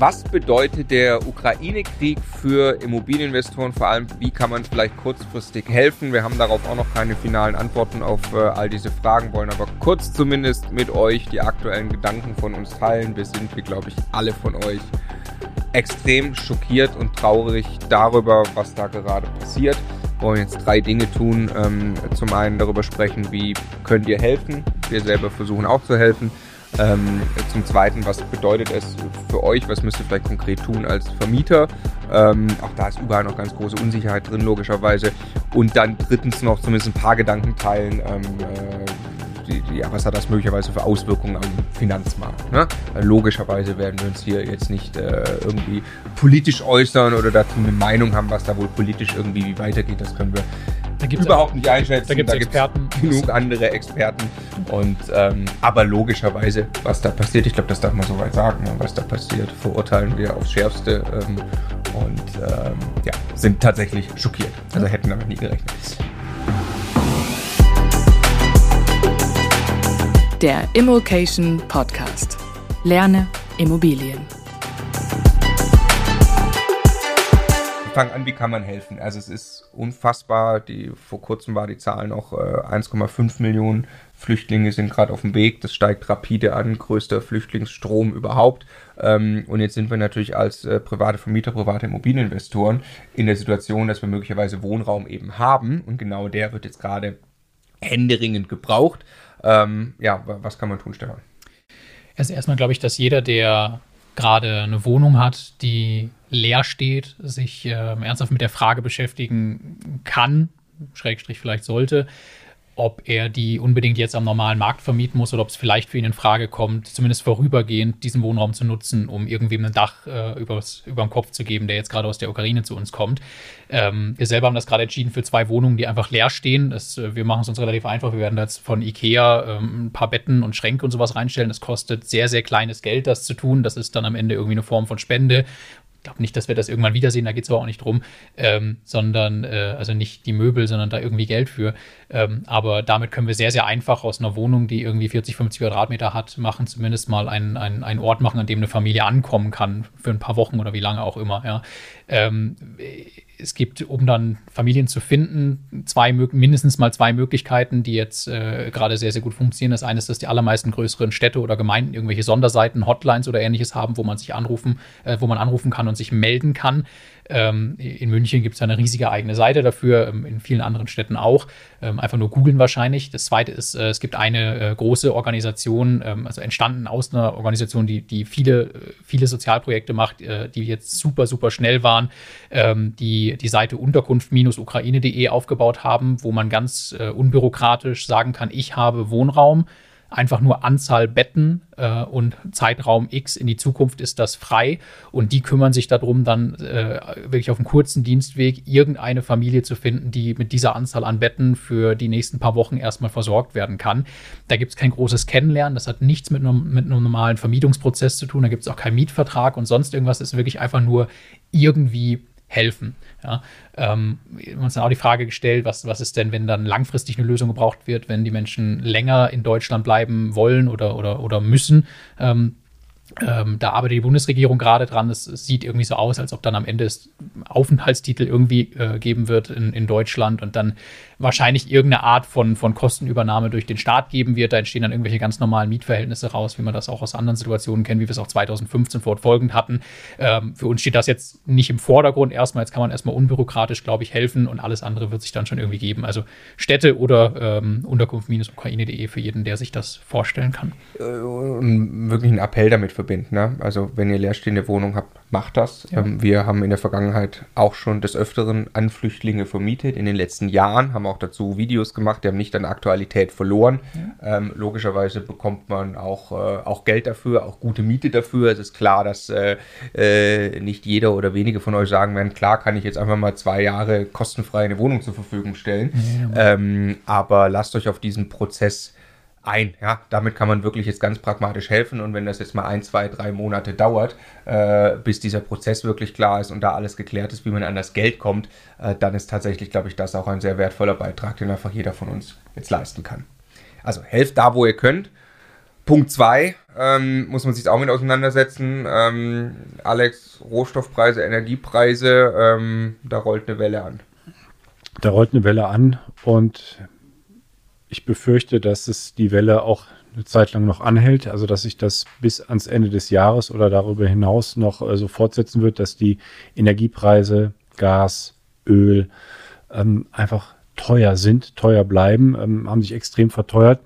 Was bedeutet der Ukraine-Krieg für Immobilieninvestoren? Vor allem, wie kann man vielleicht kurzfristig helfen? Wir haben darauf auch noch keine finalen Antworten auf äh, all diese Fragen, wollen aber kurz zumindest mit euch die aktuellen Gedanken von uns teilen. Wir sind, wie glaube ich, alle von euch extrem schockiert und traurig darüber, was da gerade passiert. Wir wollen jetzt drei Dinge tun. Ähm, zum einen darüber sprechen, wie könnt ihr helfen. Wir selber versuchen auch zu helfen. Ähm, zum Zweiten, was bedeutet es für euch? Was müsst ihr vielleicht konkret tun als Vermieter? Ähm, auch da ist überall noch ganz große Unsicherheit drin, logischerweise. Und dann drittens noch zumindest ein paar Gedanken teilen. Ähm, äh, ja, was hat das möglicherweise für Auswirkungen am Finanzmarkt? Ne? Logischerweise werden wir uns hier jetzt nicht äh, irgendwie politisch äußern oder dazu eine Meinung haben, was da wohl politisch irgendwie weitergeht. Das können wir überhaupt nicht einschätzen. Da gibt es Experten. Genug andere Experten. Und ähm, aber logischerweise, was da passiert, ich glaube, das darf man soweit sagen, ne? was da passiert, verurteilen wir aufs Schärfste ähm, und ähm, ja, sind tatsächlich schockiert. Also hätten damit nie gerechnet. Der Immokation Podcast. Lerne Immobilien. Fangen an, wie kann man helfen? Also es ist unfassbar. Die, vor kurzem war die Zahl noch äh, 1,5 Millionen Flüchtlinge sind gerade auf dem Weg. Das steigt rapide an, größter Flüchtlingsstrom überhaupt. Ähm, und jetzt sind wir natürlich als äh, private Vermieter, private Immobilieninvestoren in der Situation, dass wir möglicherweise Wohnraum eben haben. Und genau der wird jetzt gerade händeringend gebraucht. Ähm, ja, was kann man tun, Stefan? Also erstmal glaube ich, dass jeder, der gerade eine Wohnung hat, die leer steht, sich äh, ernsthaft mit der Frage beschäftigen kann, Schrägstrich vielleicht sollte, ob er die unbedingt jetzt am normalen Markt vermieten muss oder ob es vielleicht für ihn in Frage kommt, zumindest vorübergehend diesen Wohnraum zu nutzen, um irgendwem ein Dach äh, übers, über den Kopf zu geben, der jetzt gerade aus der Ukraine zu uns kommt. Ähm, wir selber haben das gerade entschieden für zwei Wohnungen, die einfach leer stehen. Das, äh, wir machen es uns relativ einfach. Wir werden da jetzt von Ikea ähm, ein paar Betten und Schränke und sowas reinstellen. Das kostet sehr, sehr kleines Geld, das zu tun. Das ist dann am Ende irgendwie eine Form von Spende glaube nicht, dass wir das irgendwann wiedersehen, da geht es aber auch nicht drum, ähm, sondern, äh, also nicht die Möbel, sondern da irgendwie Geld für. Ähm, aber damit können wir sehr, sehr einfach aus einer Wohnung, die irgendwie 40, 50 Quadratmeter hat, machen, zumindest mal einen, einen, einen Ort machen, an dem eine Familie ankommen kann, für ein paar Wochen oder wie lange auch immer. Ja. Ähm, es gibt, um dann Familien zu finden, zwei, mindestens mal zwei Möglichkeiten, die jetzt äh, gerade sehr, sehr gut funktionieren. Das eine ist, dass die allermeisten größeren Städte oder Gemeinden irgendwelche Sonderseiten, Hotlines oder ähnliches haben, wo man sich anrufen, äh, wo man anrufen kann und sich melden kann. Ähm, in München gibt es eine riesige eigene Seite dafür, ähm, in vielen anderen Städten auch. Ähm, einfach nur googeln wahrscheinlich. Das zweite ist, äh, es gibt eine äh, große Organisation, also entstanden aus einer Organisation, die, die viele, äh, viele Sozialprojekte macht, die jetzt super, super schnell waren, die die Seite unterkunft-ukraine.de aufgebaut haben, wo man ganz unbürokratisch sagen kann, ich habe Wohnraum einfach nur Anzahl Betten äh, und Zeitraum X in die Zukunft ist das frei. Und die kümmern sich darum, dann äh, wirklich auf einem kurzen Dienstweg irgendeine Familie zu finden, die mit dieser Anzahl an Betten für die nächsten paar Wochen erstmal versorgt werden kann. Da gibt es kein großes Kennenlernen, das hat nichts mit, mit einem normalen Vermietungsprozess zu tun, da gibt es auch keinen Mietvertrag und sonst irgendwas, das ist wirklich einfach nur irgendwie helfen. Ja, ähm, wir haben uns dann auch die Frage gestellt, was, was ist denn, wenn dann langfristig eine Lösung gebraucht wird, wenn die Menschen länger in Deutschland bleiben wollen oder, oder, oder müssen. Ähm, ähm, da arbeitet die Bundesregierung gerade dran. Es, es, sieht irgendwie so aus, als ob dann am Ende es Aufenthaltstitel irgendwie äh, geben wird in, in Deutschland und dann wahrscheinlich irgendeine Art von, von Kostenübernahme durch den Staat geben wird. Da entstehen dann irgendwelche ganz normalen Mietverhältnisse raus, wie man das auch aus anderen Situationen kennt, wie wir es auch 2015 fortfolgend hatten. Ähm, für uns steht das jetzt nicht im Vordergrund erstmal. Jetzt kann man erstmal unbürokratisch, glaube ich, helfen und alles andere wird sich dann schon irgendwie geben. Also Städte oder ähm, Unterkunft-ukraine.de für jeden, der sich das vorstellen kann. Äh, wirklich ein Appell damit verbinden. Ne? Also wenn ihr leerstehende Wohnung habt, macht das. Ja. Ähm, wir haben in der Vergangenheit auch schon des Öfteren an Flüchtlinge vermietet. In den letzten Jahren haben auch dazu Videos gemacht, die haben nicht an Aktualität verloren. Ja. Ähm, logischerweise bekommt man auch, äh, auch Geld dafür, auch gute Miete dafür. Es ist klar, dass äh, äh, nicht jeder oder wenige von euch sagen werden, klar kann ich jetzt einfach mal zwei Jahre kostenfrei eine Wohnung zur Verfügung stellen. Ja. Ähm, aber lasst euch auf diesen Prozess ein. Ja, damit kann man wirklich jetzt ganz pragmatisch helfen. Und wenn das jetzt mal ein, zwei, drei Monate dauert, äh, bis dieser Prozess wirklich klar ist und da alles geklärt ist, wie man an das Geld kommt, äh, dann ist tatsächlich, glaube ich, das auch ein sehr wertvoller Beitrag, den einfach jeder von uns jetzt leisten kann. Also helft da, wo ihr könnt. Punkt zwei, ähm, muss man sich auch mit auseinandersetzen. Ähm, Alex, Rohstoffpreise, Energiepreise, ähm, da rollt eine Welle an. Da rollt eine Welle an und ich befürchte, dass es die Welle auch eine Zeit lang noch anhält, also dass sich das bis ans Ende des Jahres oder darüber hinaus noch äh, so fortsetzen wird, dass die Energiepreise, Gas, Öl ähm, einfach teuer sind, teuer bleiben, ähm, haben sich extrem verteuert.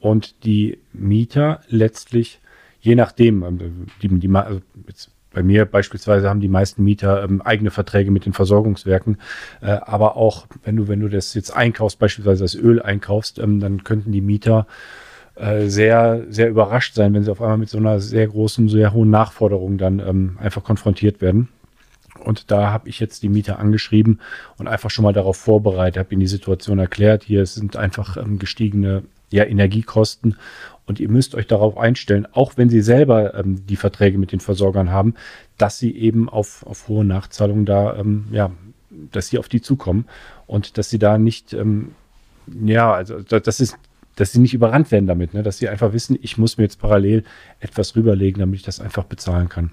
Und die Mieter letztlich, je nachdem, ähm, die, die, also jetzt bei mir beispielsweise haben die meisten Mieter ähm, eigene Verträge mit den Versorgungswerken, äh, aber auch wenn du, wenn du das jetzt einkaufst, beispielsweise das Öl einkaufst, ähm, dann könnten die Mieter äh, sehr, sehr überrascht sein, wenn sie auf einmal mit so einer sehr großen, sehr hohen Nachforderung dann ähm, einfach konfrontiert werden. Und da habe ich jetzt die Mieter angeschrieben und einfach schon mal darauf vorbereitet, habe ihnen die Situation erklärt. Hier sind einfach ähm, gestiegene ja, Energiekosten und ihr müsst euch darauf einstellen, auch wenn sie selber ähm, die Verträge mit den Versorgern haben, dass sie eben auf, auf hohe Nachzahlungen da, ähm, ja, dass sie auf die zukommen und dass sie da nicht, ähm, ja, also das ist, dass sie nicht überrannt werden damit, ne? dass sie einfach wissen, ich muss mir jetzt parallel etwas rüberlegen, damit ich das einfach bezahlen kann.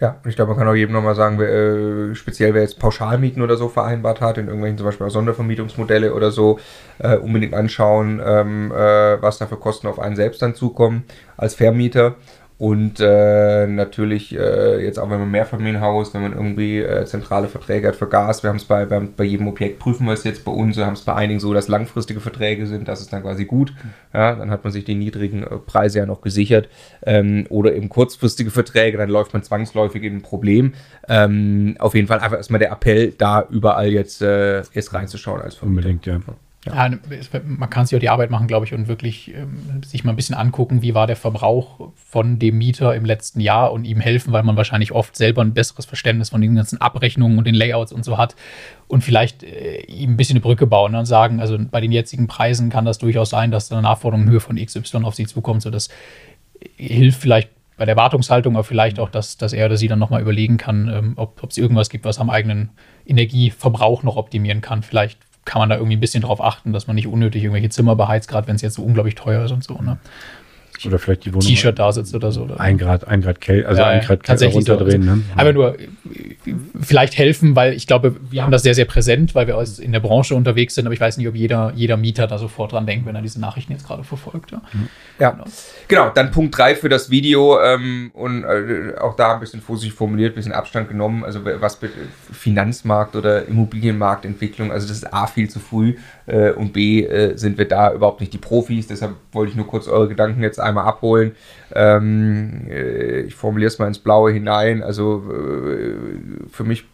Ja, und ich glaube, man kann auch jedem nochmal sagen, wer, äh, speziell wer jetzt Pauschalmieten oder so vereinbart hat, in irgendwelchen zum Beispiel Sondervermietungsmodelle oder so, äh, unbedingt anschauen, ähm, äh, was da für Kosten auf einen selbst dann zukommen als Vermieter. Und äh, natürlich, äh, jetzt auch wenn man Mehrfamilienhaus, wenn man irgendwie äh, zentrale Verträge hat für Gas, wir haben es bei, bei, bei, jedem Objekt, prüfen wir es jetzt bei uns, wir haben es bei einigen so, dass langfristige Verträge sind, das ist dann quasi gut. Ja, dann hat man sich die niedrigen äh, Preise ja noch gesichert. Ähm, oder eben kurzfristige Verträge, dann läuft man zwangsläufig in ein Problem. Ähm, auf jeden Fall einfach erstmal der Appell, da überall jetzt, äh, jetzt reinzuschauen als Vermieter. Unbedingt, ja. Ja. man kann sich auch die Arbeit machen, glaube ich, und wirklich ähm, sich mal ein bisschen angucken, wie war der Verbrauch von dem Mieter im letzten Jahr und ihm helfen, weil man wahrscheinlich oft selber ein besseres Verständnis von den ganzen Abrechnungen und den Layouts und so hat und vielleicht äh, ihm ein bisschen eine Brücke bauen ne, und sagen, also bei den jetzigen Preisen kann das durchaus sein, dass eine Nachforderung in Höhe von XY auf sie zukommt, so das hilft vielleicht bei der Wartungshaltung, aber vielleicht auch, dass, dass er oder sie dann nochmal überlegen kann, ähm, ob es irgendwas gibt, was am eigenen Energieverbrauch noch optimieren kann. Vielleicht kann man da irgendwie ein bisschen drauf achten, dass man nicht unnötig irgendwelche Zimmer beheizt, gerade wenn es jetzt so unglaublich teuer ist und so. Ne? Oder vielleicht die Wohnung. T-Shirt da sitzt oder so. Oder? Ein Grad, ein Grad Kälte, also ja, ein Grad Kälte runterdrehen. So. Ne? Aber nur vielleicht helfen, weil ich glaube, wir haben das sehr, sehr präsent, weil wir in der Branche unterwegs sind, aber ich weiß nicht, ob jeder, jeder Mieter da sofort dran denkt, wenn er diese Nachrichten jetzt gerade verfolgt. Ja, ja. Genau. genau. Dann Punkt 3 für das Video ähm, und äh, auch da ein bisschen vorsichtig formuliert, ein bisschen Abstand genommen. Also was Finanzmarkt oder Immobilienmarktentwicklung, also das ist A viel zu früh äh, und B äh, sind wir da überhaupt nicht die Profis. Deshalb wollte ich nur kurz eure Gedanken jetzt einmal abholen. Ähm, äh, ich formuliere es mal ins Blaue hinein. Also äh, für mich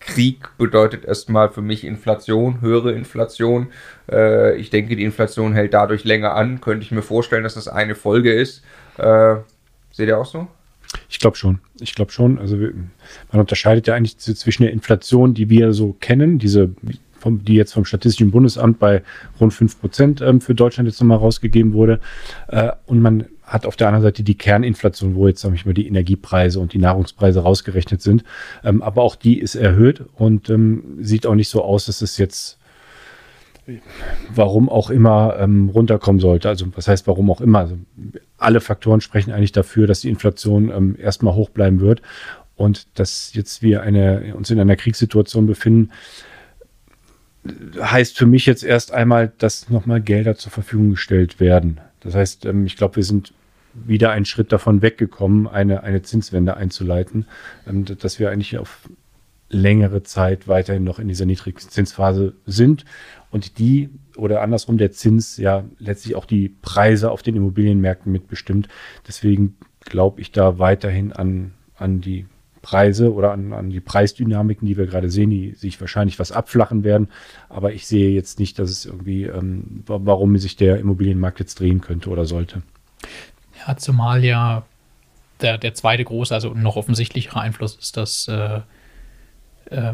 Krieg bedeutet erstmal für mich Inflation, höhere Inflation. Äh, ich denke, die Inflation hält dadurch länger an. Könnte ich mir vorstellen, dass das eine Folge ist. Äh, seht ihr auch so? Ich glaube schon. Ich glaube schon. Also man unterscheidet ja eigentlich zwischen der Inflation, die wir so kennen, diese vom, die jetzt vom Statistischen Bundesamt bei rund 5 Prozent ähm, für Deutschland jetzt nochmal rausgegeben wurde. Äh, und man hat auf der anderen Seite die Kerninflation, wo jetzt, sage ich mal, die Energiepreise und die Nahrungspreise rausgerechnet sind. Ähm, aber auch die ist erhöht und ähm, sieht auch nicht so aus, dass es jetzt warum auch immer ähm, runterkommen sollte. Also was heißt warum auch immer? Also, alle Faktoren sprechen eigentlich dafür, dass die Inflation ähm, erstmal hoch bleiben wird und dass jetzt wir eine, uns in einer Kriegssituation befinden, heißt für mich jetzt erst einmal, dass nochmal Gelder zur Verfügung gestellt werden. Das heißt, ähm, ich glaube, wir sind wieder einen Schritt davon weggekommen, eine, eine Zinswende einzuleiten, ähm, dass wir eigentlich auf längere Zeit weiterhin noch in dieser Niedrigzinsphase sind und die oder andersrum der Zins ja letztlich auch die Preise auf den Immobilienmärkten mitbestimmt. Deswegen glaube ich da weiterhin an, an die Preise oder an, an die Preisdynamiken, die wir gerade sehen, die sich wahrscheinlich was abflachen werden. Aber ich sehe jetzt nicht, dass es irgendwie, ähm, warum sich der Immobilienmarkt jetzt drehen könnte oder sollte. Ja, zumal ja der, der zweite große, also noch offensichtlichere Einfluss ist, dass äh, äh,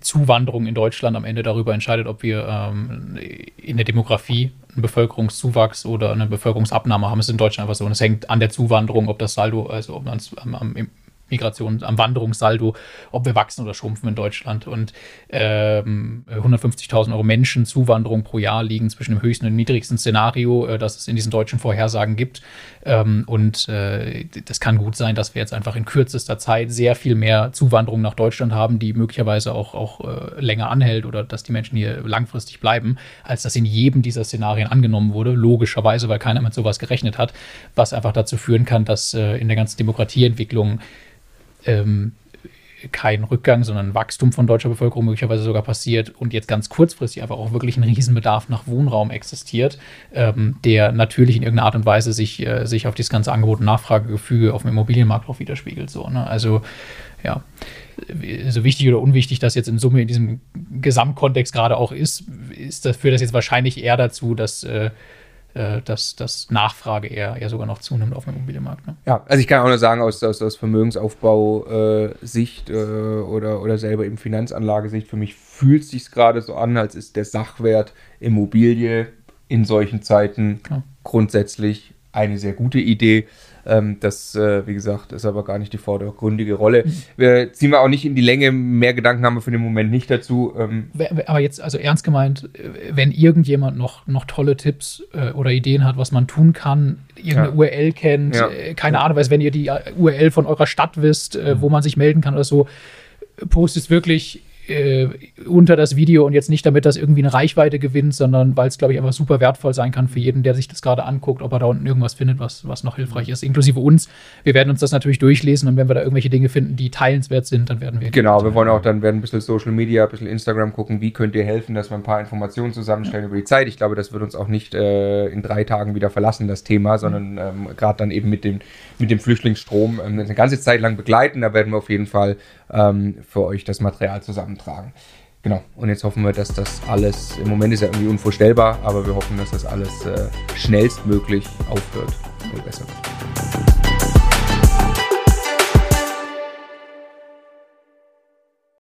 Zuwanderung in Deutschland am Ende darüber entscheidet, ob wir ähm, in der Demografie einen Bevölkerungszuwachs oder eine Bevölkerungsabnahme haben. Es ist in Deutschland einfach so. Und es hängt an der Zuwanderung, ob das Saldo, also ob man am, am Migration, am Wanderungssaldo, ob wir wachsen oder schrumpfen in Deutschland. Und ähm, 150.000 Euro Menschenzuwanderung pro Jahr liegen zwischen dem höchsten und niedrigsten Szenario, äh, das es in diesen deutschen Vorhersagen gibt. Ähm, und äh, das kann gut sein, dass wir jetzt einfach in kürzester Zeit sehr viel mehr Zuwanderung nach Deutschland haben, die möglicherweise auch, auch äh, länger anhält oder dass die Menschen hier langfristig bleiben, als das in jedem dieser Szenarien angenommen wurde. Logischerweise, weil keiner mit sowas gerechnet hat, was einfach dazu führen kann, dass äh, in der ganzen Demokratieentwicklung ähm, kein Rückgang, sondern ein Wachstum von deutscher Bevölkerung möglicherweise sogar passiert und jetzt ganz kurzfristig einfach auch wirklich ein Riesenbedarf nach Wohnraum existiert, ähm, der natürlich in irgendeiner Art und Weise sich, äh, sich auf dieses ganze Angebot- und Nachfragegefüge auf dem Immobilienmarkt auch widerspiegelt. So, ne? Also ja, so wichtig oder unwichtig das jetzt in Summe in diesem Gesamtkontext gerade auch ist, ist das, führt das jetzt wahrscheinlich eher dazu, dass äh, dass, dass Nachfrage eher, eher sogar noch zunimmt auf dem Immobilienmarkt. Ne? Ja, also ich kann auch nur sagen, aus, aus, aus Vermögensaufbau-Sicht äh, äh, oder, oder selber eben Finanzanlagesicht, für mich fühlt es sich gerade so an, als ist der Sachwert Immobilie in solchen Zeiten ja. grundsätzlich eine sehr gute Idee. Ähm, das, äh, wie gesagt, ist aber gar nicht die vordergründige Rolle. Wir ziehen wir auch nicht in die Länge. Mehr Gedanken haben wir für den Moment nicht dazu. Ähm aber jetzt, also ernst gemeint, wenn irgendjemand noch, noch tolle Tipps äh, oder Ideen hat, was man tun kann, irgendeine ja. URL kennt, ja. äh, keine Ahnung, weiß, wenn ihr die URL von eurer Stadt wisst, mhm. wo man sich melden kann oder so, postet wirklich äh, unter das Video und jetzt nicht damit das irgendwie eine Reichweite gewinnt, sondern weil es, glaube ich, einfach super wertvoll sein kann für jeden, der sich das gerade anguckt, ob er da unten irgendwas findet, was, was noch hilfreich ist, inklusive uns. Wir werden uns das natürlich durchlesen und wenn wir da irgendwelche Dinge finden, die teilenswert sind, dann werden wir. Genau, wir wollen auch dann werden ein bisschen Social Media, ein bisschen Instagram gucken, wie könnt ihr helfen, dass wir ein paar Informationen zusammenstellen ja. über die Zeit. Ich glaube, das wird uns auch nicht äh, in drei Tagen wieder verlassen, das Thema, sondern ähm, gerade dann eben mit dem, mit dem Flüchtlingsstrom ähm, eine ganze Zeit lang begleiten. Da werden wir auf jeden Fall ähm, für euch das Material zusammentragen. Genau, und jetzt hoffen wir, dass das alles, im Moment ist ja irgendwie unvorstellbar, aber wir hoffen, dass das alles äh, schnellstmöglich aufhört und besser wird.